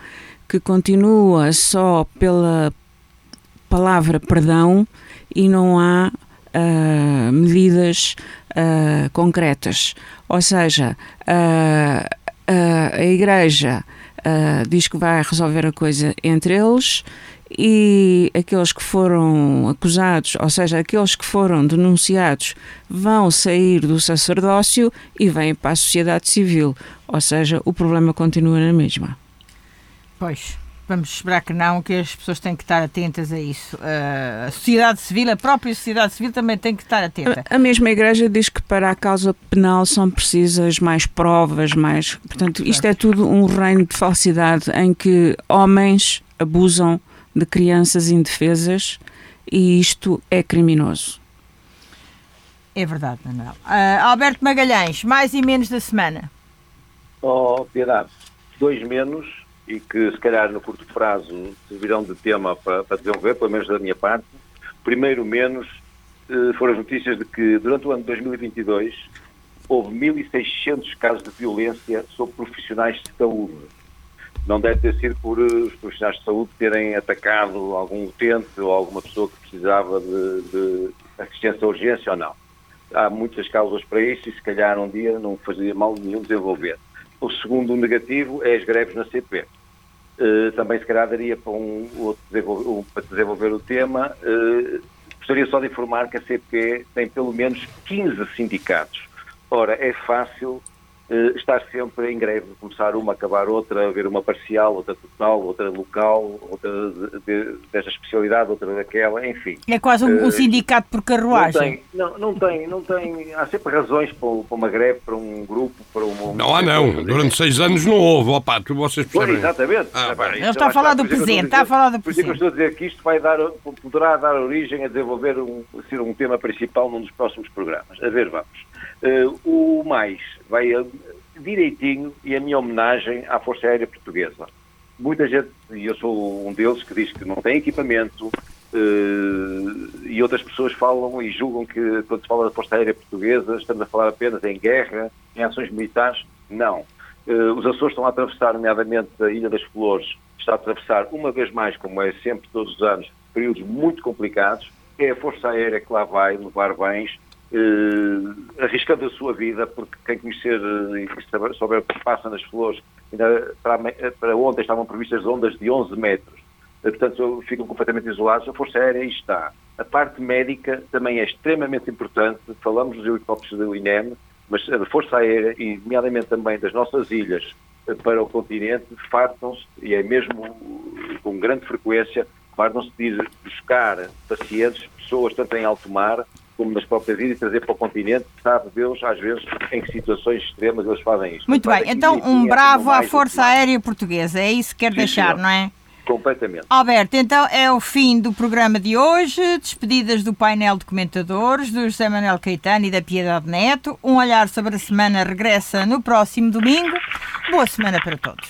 que continua só pela palavra perdão e não há uh, medidas uh, concretas. Ou seja, uh, a Igreja diz que vai resolver a coisa entre eles e aqueles que foram acusados, ou seja, aqueles que foram denunciados, vão sair do sacerdócio e vêm para a sociedade civil. Ou seja, o problema continua na mesma. Pois, vamos esperar que não, que as pessoas têm que estar atentas a isso. A sociedade civil, a própria sociedade civil também tem que estar atenta. A mesma Igreja diz que para a causa penal são precisas mais provas, mais. Portanto, isto é tudo um reino de falsidade em que homens abusam de crianças indefesas e isto é criminoso. É verdade, Manuel. Uh, Alberto Magalhães, mais e menos da semana. Oh, Piedade, dois menos e que se calhar no curto prazo servirão de tema para, para desenvolver, pelo menos da minha parte. Primeiro menos uh, foram as notícias de que durante o ano de 2022 houve 1.600 casos de violência sobre profissionais de saúde não deve ter sido por eh, os profissionais de saúde terem atacado algum utente ou alguma pessoa que precisava de, de assistência à urgência ou não. Há muitas causas para isso e se calhar um dia não fazia mal nenhum desenvolver. O segundo negativo é as greves na CP. Uh, eh, também se calhar daria para, um, outro desenvolver, para desenvolver o tema. Uh, gostaria só de informar que a CP tem pelo menos 15 sindicatos. Ora, é fácil estar sempre em greve, começar uma, acabar outra, haver uma parcial, outra total, outra local, outra de, de, desta especialidade, outra daquela, enfim. É quase um, uh, um sindicato por carruagem. Não tem, não, não, tem, não tem, há sempre razões para, para uma greve, para um grupo, para um... Não há não, durante seis anos não houve, opa, tu vocês percebem. Pois, exatamente. Ah, Ele está a falar do presente, está a falar do presente. Por isso é que eu estou a dizer que isto vai dar, poderá dar origem a desenvolver um, ser um tema principal num dos próximos programas. A ver, vamos. Uh, o mais vai direitinho e a minha homenagem à Força Aérea Portuguesa. Muita gente, e eu sou um deles, que diz que não tem equipamento uh, e outras pessoas falam e julgam que quando se fala da Força Aérea Portuguesa estamos a falar apenas em guerra, em ações militares. Não. Uh, os Açores estão a atravessar, nomeadamente a Ilha das Flores, está a atravessar uma vez mais, como é sempre todos os anos, períodos muito complicados. É a Força Aérea que lá vai levar bens eh, arriscando a sua vida, porque quem conhecer eh, e souber o que passa nas flores, ainda para, para ontem estavam previstas ondas de 11 metros, eh, portanto ficam completamente isolados. A Força Aérea está. A parte médica também é extremamente importante, falamos dos helicópteros do INEM, mas a Força Aérea, e nomeadamente também das nossas ilhas para o continente, fartam-se, e é mesmo com grande frequência, fartam-se de ir buscar pacientes, pessoas tanto em alto mar como nas próprias ilhas, e trazer para o continente, sabe Deus, às vezes, em que situações extremas eles fazem isto. Muito bem, então um bravo à Força Aérea Portuguesa, é isso que quer Sim, deixar, senhor. não é? Completamente. Alberto, então é o fim do programa de hoje. Despedidas do painel de comentadores, do José Manuel Caetano e da Piedade Neto. Um olhar sobre a semana regressa no próximo domingo. Boa semana para todos.